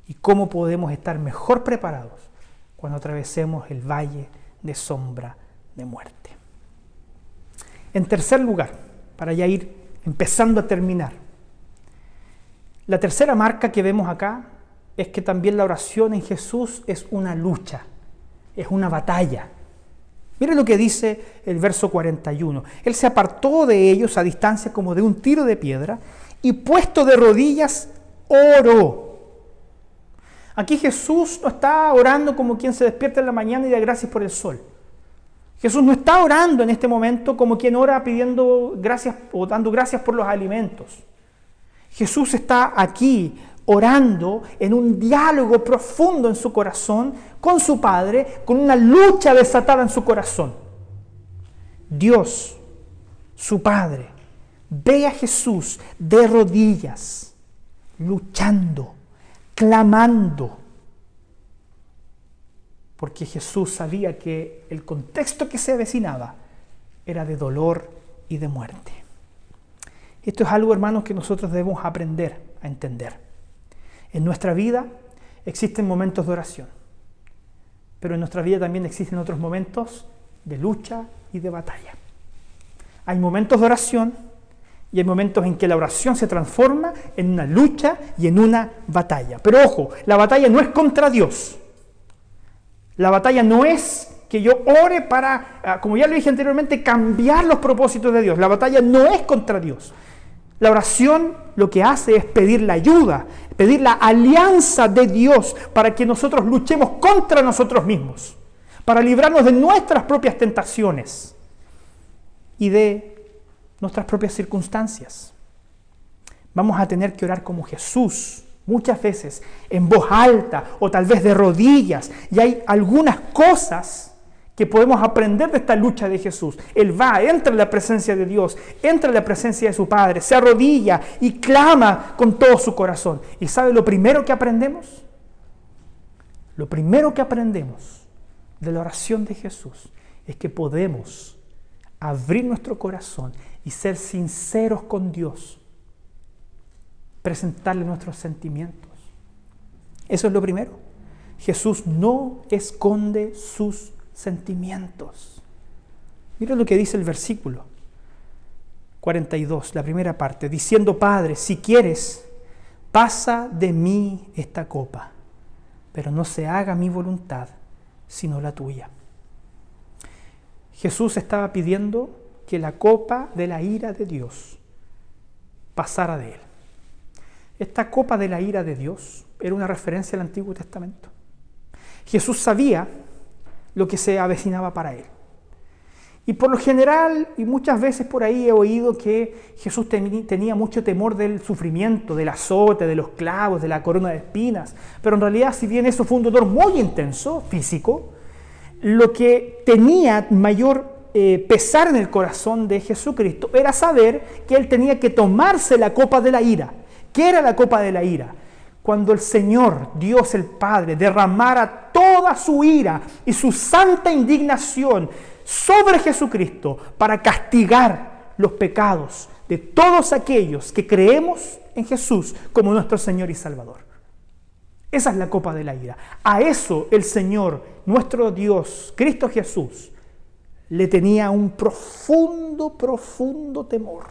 y cómo podemos estar mejor preparados cuando atravesemos el valle de sombra de muerte. En tercer lugar, para ya ir empezando a terminar, la tercera marca que vemos acá es que también la oración en Jesús es una lucha, es una batalla. Mire lo que dice el verso 41. Él se apartó de ellos a distancia como de un tiro de piedra y puesto de rodillas oró. Aquí Jesús no está orando como quien se despierta en la mañana y da gracias por el sol. Jesús no está orando en este momento como quien ora pidiendo gracias o dando gracias por los alimentos. Jesús está aquí orando en un diálogo profundo en su corazón con su Padre, con una lucha desatada en su corazón. Dios, su Padre, ve a Jesús de rodillas, luchando, clamando, porque Jesús sabía que el contexto que se avecinaba era de dolor y de muerte. Esto es algo, hermanos, que nosotros debemos aprender a entender. En nuestra vida existen momentos de oración, pero en nuestra vida también existen otros momentos de lucha y de batalla. Hay momentos de oración y hay momentos en que la oración se transforma en una lucha y en una batalla. Pero ojo, la batalla no es contra Dios. La batalla no es que yo ore para, ah, como ya lo dije anteriormente, cambiar los propósitos de Dios. La batalla no es contra Dios. La oración lo que hace es pedir la ayuda, pedir la alianza de Dios para que nosotros luchemos contra nosotros mismos, para librarnos de nuestras propias tentaciones y de nuestras propias circunstancias. Vamos a tener que orar como Jesús, muchas veces en voz alta o tal vez de rodillas. Y hay algunas cosas que podemos aprender de esta lucha de Jesús. Él va, entra en la presencia de Dios, entra en la presencia de su Padre, se arrodilla y clama con todo su corazón. ¿Y sabe lo primero que aprendemos? Lo primero que aprendemos de la oración de Jesús es que podemos abrir nuestro corazón y ser sinceros con Dios, presentarle nuestros sentimientos. Eso es lo primero. Jesús no esconde sus sentimientos. Mira lo que dice el versículo 42, la primera parte, diciendo, Padre, si quieres, pasa de mí esta copa, pero no se haga mi voluntad, sino la tuya. Jesús estaba pidiendo que la copa de la ira de Dios pasara de él. Esta copa de la ira de Dios era una referencia al Antiguo Testamento. Jesús sabía lo que se avecinaba para él. Y por lo general, y muchas veces por ahí he oído que Jesús tenía mucho temor del sufrimiento, del azote, de los clavos, de la corona de espinas. Pero en realidad, si bien eso fue un dolor muy intenso, físico, lo que tenía mayor eh, pesar en el corazón de Jesucristo era saber que él tenía que tomarse la copa de la ira. ¿Qué era la copa de la ira? Cuando el Señor, Dios el Padre, derramara toda su ira y su santa indignación sobre Jesucristo para castigar los pecados de todos aquellos que creemos en Jesús como nuestro Señor y Salvador. Esa es la copa de la ira. A eso el Señor, nuestro Dios, Cristo Jesús, le tenía un profundo, profundo temor.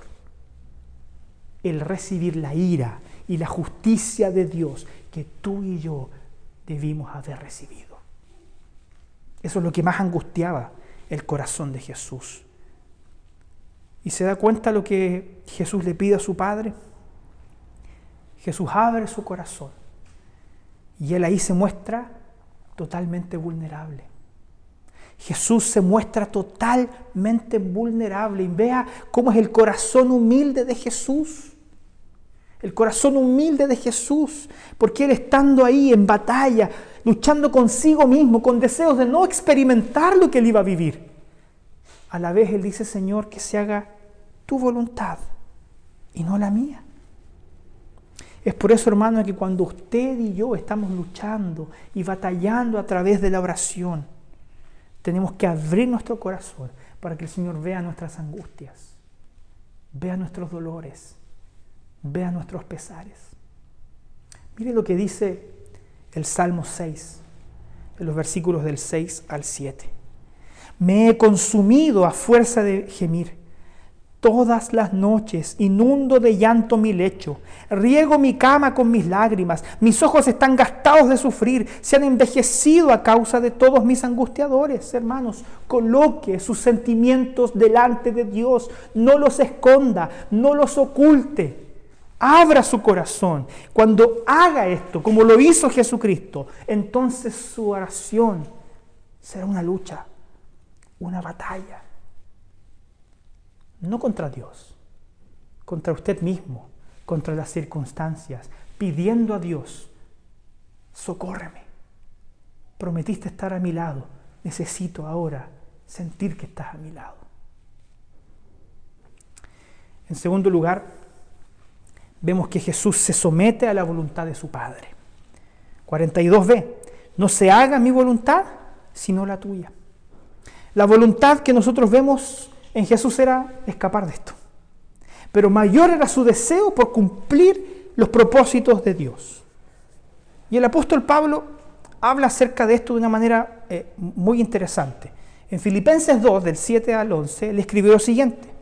El recibir la ira y la justicia de Dios que tú y yo debimos haber recibido. Eso es lo que más angustiaba el corazón de Jesús. ¿Y se da cuenta lo que Jesús le pide a su Padre? Jesús abre su corazón y él ahí se muestra totalmente vulnerable. Jesús se muestra totalmente vulnerable y vea cómo es el corazón humilde de Jesús el corazón humilde de Jesús, porque Él estando ahí en batalla, luchando consigo mismo, con deseos de no experimentar lo que Él iba a vivir. A la vez Él dice, Señor, que se haga tu voluntad y no la mía. Es por eso, hermano, que cuando usted y yo estamos luchando y batallando a través de la oración, tenemos que abrir nuestro corazón para que el Señor vea nuestras angustias, vea nuestros dolores vea nuestros pesares. Mire lo que dice el Salmo 6, en los versículos del 6 al 7. Me he consumido a fuerza de gemir. Todas las noches inundo de llanto mi lecho, riego mi cama con mis lágrimas, mis ojos están gastados de sufrir, se han envejecido a causa de todos mis angustiadores. Hermanos, coloque sus sentimientos delante de Dios, no los esconda, no los oculte abra su corazón, cuando haga esto, como lo hizo Jesucristo, entonces su oración será una lucha, una batalla. No contra Dios, contra usted mismo, contra las circunstancias, pidiendo a Dios, socórreme. Prometiste estar a mi lado, necesito ahora sentir que estás a mi lado. En segundo lugar, vemos que Jesús se somete a la voluntad de su Padre. 42b, no se haga mi voluntad, sino la tuya. La voluntad que nosotros vemos en Jesús era escapar de esto. Pero mayor era su deseo por cumplir los propósitos de Dios. Y el apóstol Pablo habla acerca de esto de una manera eh, muy interesante. En Filipenses 2, del 7 al 11, le escribió lo siguiente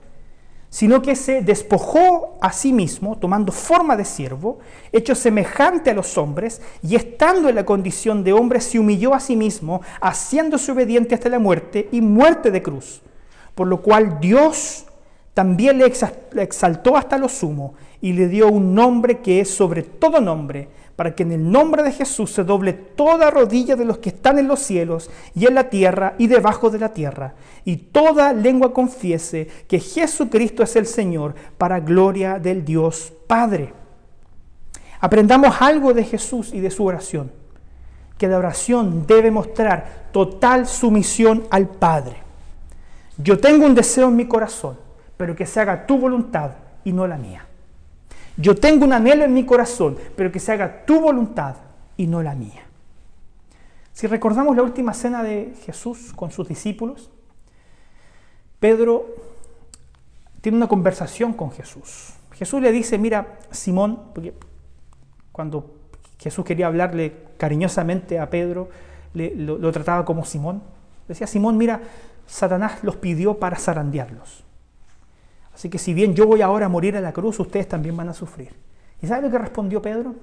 sino que se despojó a sí mismo, tomando forma de siervo, hecho semejante a los hombres, y estando en la condición de hombre, se humilló a sí mismo, haciéndose obediente hasta la muerte y muerte de cruz. Por lo cual Dios también le exaltó hasta lo sumo y le dio un nombre que es sobre todo nombre, para que en el nombre de Jesús se doble toda rodilla de los que están en los cielos y en la tierra y debajo de la tierra, y toda lengua confiese que Jesucristo es el Señor, para gloria del Dios Padre. Aprendamos algo de Jesús y de su oración, que la oración debe mostrar total sumisión al Padre. Yo tengo un deseo en mi corazón, pero que se haga tu voluntad y no la mía. Yo tengo un anhelo en mi corazón, pero que se haga tu voluntad y no la mía. Si recordamos la última cena de Jesús con sus discípulos, Pedro tiene una conversación con Jesús. Jesús le dice, mira, Simón, porque cuando Jesús quería hablarle cariñosamente a Pedro, lo, lo trataba como Simón. Decía, Simón, mira, Satanás los pidió para zarandearlos. Así que si bien yo voy ahora a morir a la cruz, ustedes también van a sufrir. ¿Y sabe lo que respondió Pedro?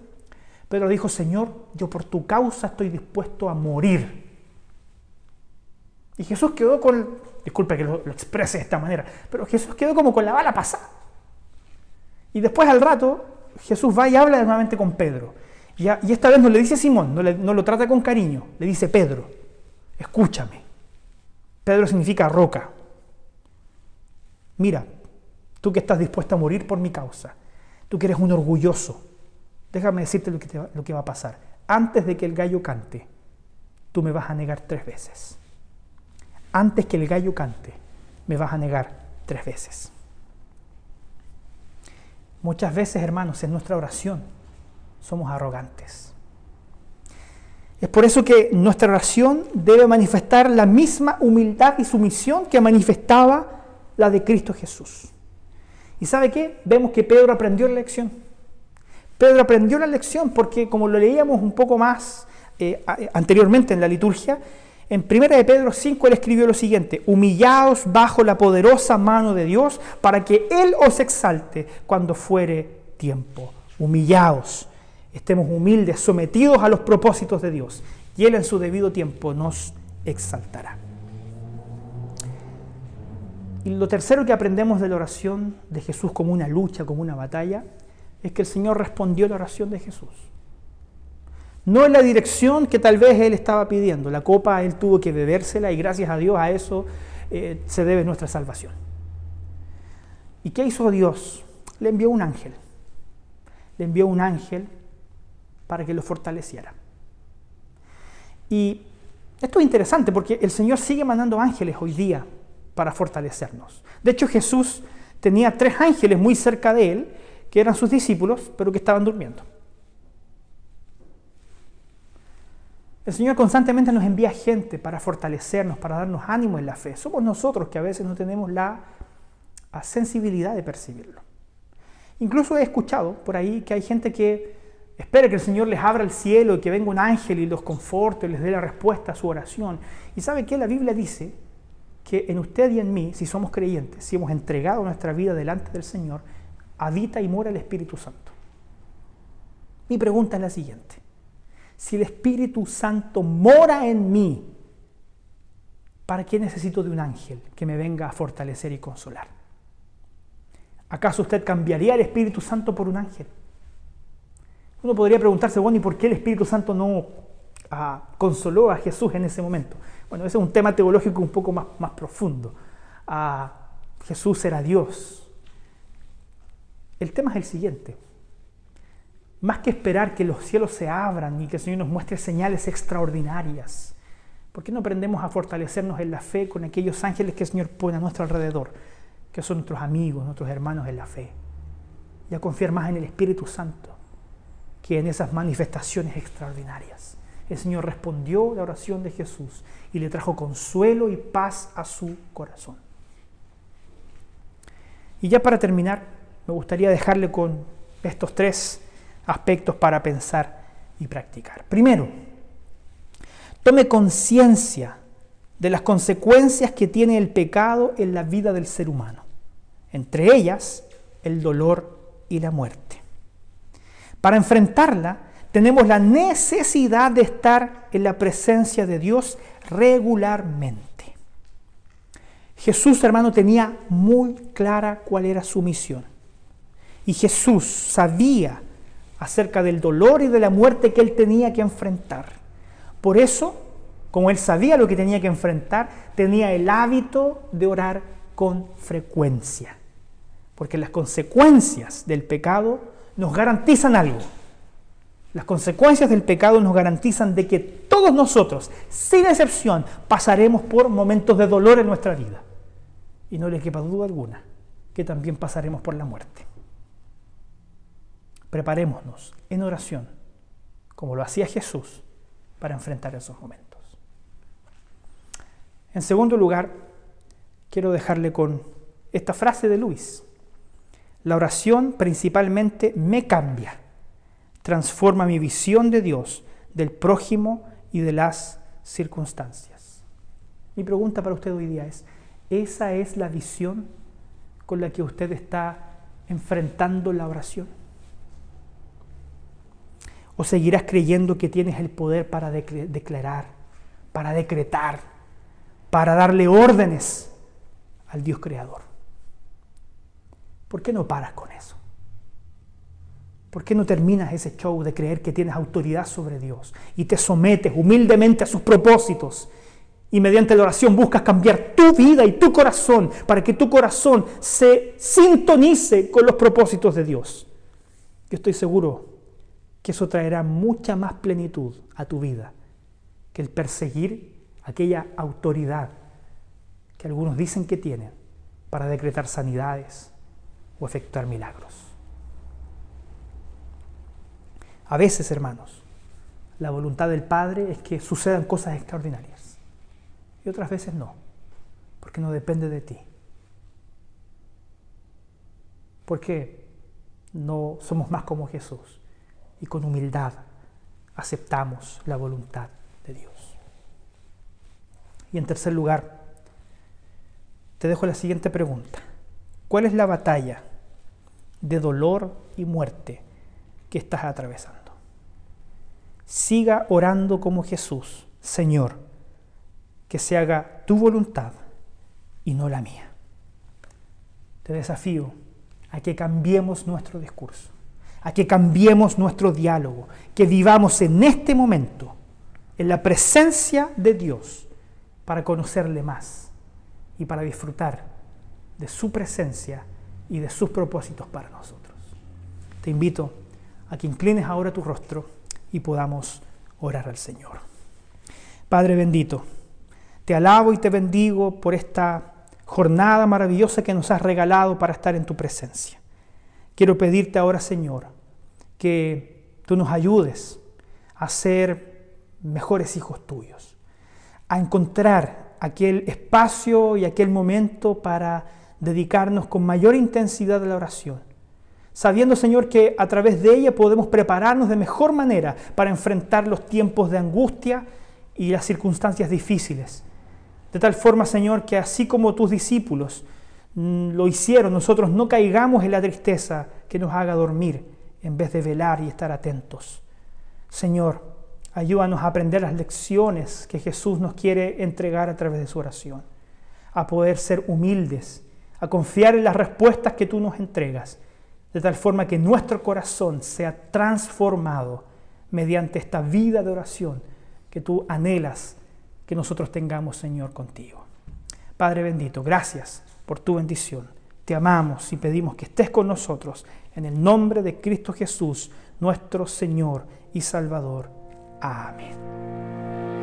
Pedro dijo, Señor, yo por tu causa estoy dispuesto a morir. Y Jesús quedó con, disculpe que lo, exprese de esta manera, pero Jesús quedó como con la bala pasada. Y después al rato, Jesús va y habla nuevamente con Pedro. Y, esta vez no le dice Simón, no, no lo trata con cariño, le dice Pedro, escúchame. Pedro significa roca. Mira, Tú que estás dispuesto a morir por mi causa. Tú que eres un orgulloso. Déjame decirte lo que, lo que va a pasar. Antes de que el gallo cante, tú me vas a negar tres veces. Antes que el gallo cante, me vas a negar tres veces. Muchas veces, hermanos, en nuestra oración somos arrogantes. Es por eso que nuestra oración debe manifestar la misma humildad y sumisión que manifestaba la de Cristo Jesús. ¿Y sabe qué? Vemos que Pedro aprendió la lección. Pedro aprendió la lección porque, como lo leíamos un poco más eh, eh, anteriormente en la liturgia, en 1 de Pedro 5 él escribió lo siguiente, humillaos bajo la poderosa mano de Dios para que Él os exalte cuando fuere tiempo. Humillaos, estemos humildes, sometidos a los propósitos de Dios y Él en su debido tiempo nos exaltará. Y lo tercero que aprendemos de la oración de Jesús como una lucha, como una batalla, es que el Señor respondió a la oración de Jesús. No en la dirección que tal vez Él estaba pidiendo. La copa Él tuvo que bebérsela y gracias a Dios a eso eh, se debe nuestra salvación. ¿Y qué hizo Dios? Le envió un ángel. Le envió un ángel para que lo fortaleciera. Y esto es interesante porque el Señor sigue mandando ángeles hoy día para fortalecernos. De hecho, Jesús tenía tres ángeles muy cerca de él, que eran sus discípulos, pero que estaban durmiendo. El Señor constantemente nos envía gente para fortalecernos, para darnos ánimo en la fe. Somos nosotros que a veces no tenemos la sensibilidad de percibirlo. Incluso he escuchado por ahí que hay gente que espera que el Señor les abra el cielo y que venga un ángel y los conforte, les dé la respuesta a su oración. Y sabe que la Biblia dice que en usted y en mí, si somos creyentes, si hemos entregado nuestra vida delante del Señor, habita y mora el Espíritu Santo. Mi pregunta es la siguiente. Si el Espíritu Santo mora en mí, ¿para qué necesito de un ángel que me venga a fortalecer y consolar? ¿Acaso usted cambiaría el Espíritu Santo por un ángel? Uno podría preguntarse, bueno, ¿y por qué el Espíritu Santo no consoló a Jesús en ese momento? Bueno, ese es un tema teológico un poco más, más profundo. Jesús era Dios. El tema es el siguiente. Más que esperar que los cielos se abran y que el Señor nos muestre señales extraordinarias, ¿por qué no aprendemos a fortalecernos en la fe con aquellos ángeles que el Señor pone a nuestro alrededor? que son nuestros amigos, nuestros hermanos en la fe, y a confiar más en el Espíritu Santo que en esas manifestaciones extraordinarias. El Señor respondió la oración de Jesús y le trajo consuelo y paz a su corazón. Y ya para terminar, me gustaría dejarle con estos tres aspectos para pensar y practicar. Primero, tome conciencia de las consecuencias que tiene el pecado en la vida del ser humano, entre ellas el dolor y la muerte. Para enfrentarla, tenemos la necesidad de estar en la presencia de Dios regularmente. Jesús, hermano, tenía muy clara cuál era su misión. Y Jesús sabía acerca del dolor y de la muerte que él tenía que enfrentar. Por eso, como él sabía lo que tenía que enfrentar, tenía el hábito de orar con frecuencia. Porque las consecuencias del pecado nos garantizan algo. Las consecuencias del pecado nos garantizan de que todos nosotros, sin excepción, pasaremos por momentos de dolor en nuestra vida. Y no le quepa duda alguna que también pasaremos por la muerte. Preparémonos en oración, como lo hacía Jesús, para enfrentar esos momentos. En segundo lugar, quiero dejarle con esta frase de Luis. La oración principalmente me cambia, transforma mi visión de Dios, del prójimo y de las circunstancias. Mi pregunta para usted hoy día es, ¿esa es la visión con la que usted está enfrentando la oración? ¿O seguirás creyendo que tienes el poder para declarar, para decretar, para darle órdenes al Dios creador? ¿Por qué no paras con eso? ¿Por qué no terminas ese show de creer que tienes autoridad sobre Dios y te sometes humildemente a sus propósitos y mediante la oración buscas cambiar tu vida y tu corazón para que tu corazón se sintonice con los propósitos de Dios? Yo estoy seguro que eso traerá mucha más plenitud a tu vida que el perseguir aquella autoridad que algunos dicen que tienen para decretar sanidades o efectuar milagros. A veces, hermanos, la voluntad del Padre es que sucedan cosas extraordinarias y otras veces no, porque no depende de ti. Porque no somos más como Jesús y con humildad aceptamos la voluntad de Dios. Y en tercer lugar, te dejo la siguiente pregunta. ¿Cuál es la batalla de dolor y muerte que estás atravesando? Siga orando como Jesús, Señor, que se haga tu voluntad y no la mía. Te desafío a que cambiemos nuestro discurso a que cambiemos nuestro diálogo, que vivamos en este momento, en la presencia de Dios, para conocerle más y para disfrutar de su presencia y de sus propósitos para nosotros. Te invito a que inclines ahora tu rostro y podamos orar al Señor. Padre bendito, te alabo y te bendigo por esta jornada maravillosa que nos has regalado para estar en tu presencia. Quiero pedirte ahora, Señor, que tú nos ayudes a ser mejores hijos tuyos, a encontrar aquel espacio y aquel momento para dedicarnos con mayor intensidad a la oración, sabiendo, Señor, que a través de ella podemos prepararnos de mejor manera para enfrentar los tiempos de angustia y las circunstancias difíciles. De tal forma, Señor, que así como tus discípulos mm, lo hicieron, nosotros no caigamos en la tristeza que nos haga dormir, en vez de velar y estar atentos. Señor, ayúdanos a aprender las lecciones que Jesús nos quiere entregar a través de su oración, a poder ser humildes, a confiar en las respuestas que tú nos entregas, de tal forma que nuestro corazón sea transformado mediante esta vida de oración que tú anhelas que nosotros tengamos, Señor, contigo. Padre bendito, gracias por tu bendición. Te amamos y pedimos que estés con nosotros en el nombre de Cristo Jesús, nuestro Señor y Salvador. Amén.